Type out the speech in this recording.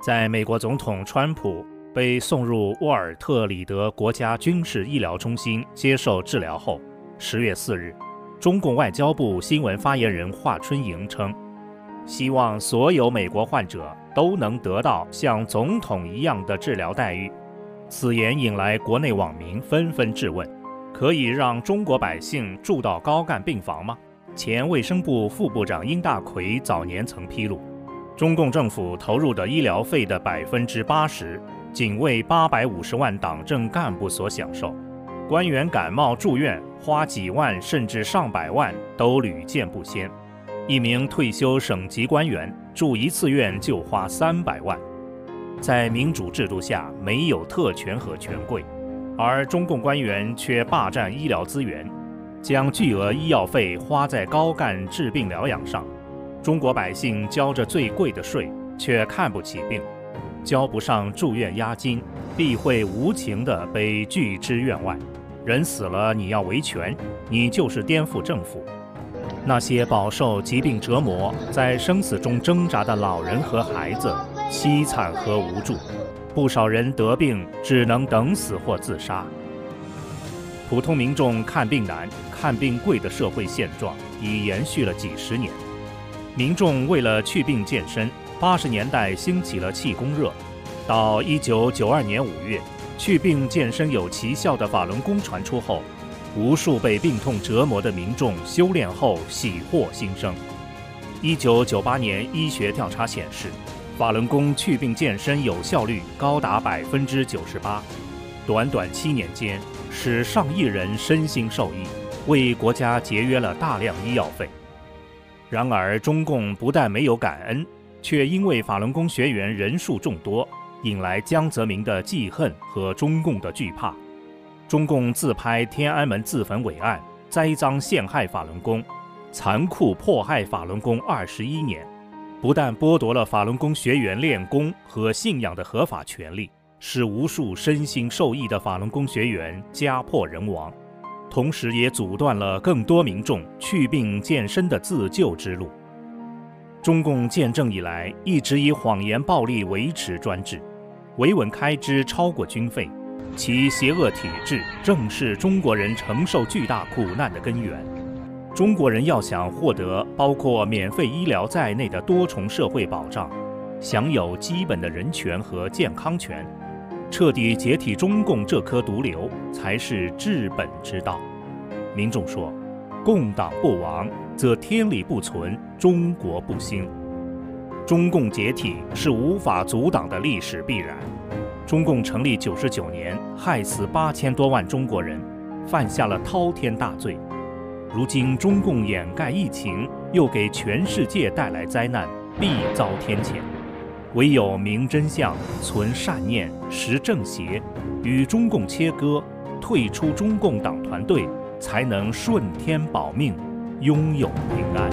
在美国总统川普被送入沃尔特里德国家军事医疗中心接受治疗后，十月四日，中共外交部新闻发言人华春莹称，希望所有美国患者都能得到像总统一样的治疗待遇。此言引来国内网民纷纷质问：可以让中国百姓住到高干病房吗？前卫生部副部长殷大奎早年曾披露。中共政府投入的医疗费的百分之八十，仅为八百五十万党政干部所享受。官员感冒住院，花几万甚至上百万都屡见不鲜。一名退休省级官员住一次院就花三百万。在民主制度下，没有特权和权贵，而中共官员却霸占医疗资源，将巨额医药费花在高干治病疗养上。中国百姓交着最贵的税，却看不起病，交不上住院押金，必会无情地被拒之院外。人死了，你要维权，你就是颠覆政府。那些饱受疾病折磨，在生死中挣扎的老人和孩子，凄惨和无助。不少人得病只能等死或自杀。普通民众看病难、看病贵的社会现状已延续了几十年。民众为了祛病健身，八十年代兴起了气功热，到一九九二年五月，祛病健身有奇效的法轮功传出后，无数被病痛折磨的民众修炼后喜获新生。一九九八年医学调查显示，法轮功祛病健身有效率高达百分之九十八，短短七年间，使上亿人身心受益，为国家节约了大量医药费。然而，中共不但没有感恩，却因为法轮功学员人数众多，引来江泽民的记恨和中共的惧怕。中共自拍天安门自焚伟案，栽赃陷害法轮功，残酷迫害法轮功二十一年，不但剥夺了法轮功学员练功和信仰的合法权利，使无数身心受益的法轮功学员家破人亡。同时，也阻断了更多民众祛病健身的自救之路。中共建政以来，一直以谎言暴力维持专制，维稳开支超过军费，其邪恶体制正是中国人承受巨大苦难的根源。中国人要想获得包括免费医疗在内的多重社会保障，享有基本的人权和健康权。彻底解体中共这颗毒瘤，才是治本之道。民众说：“共党不亡，则天理不存，中国不兴。中共解体是无法阻挡的历史必然。中共成立九十九年，害死八千多万中国人，犯下了滔天大罪。如今中共掩盖疫情，又给全世界带来灾难，必遭天谴。”唯有明真相、存善念、识正邪，与中共切割，退出中共党团队，才能顺天保命，拥有平安。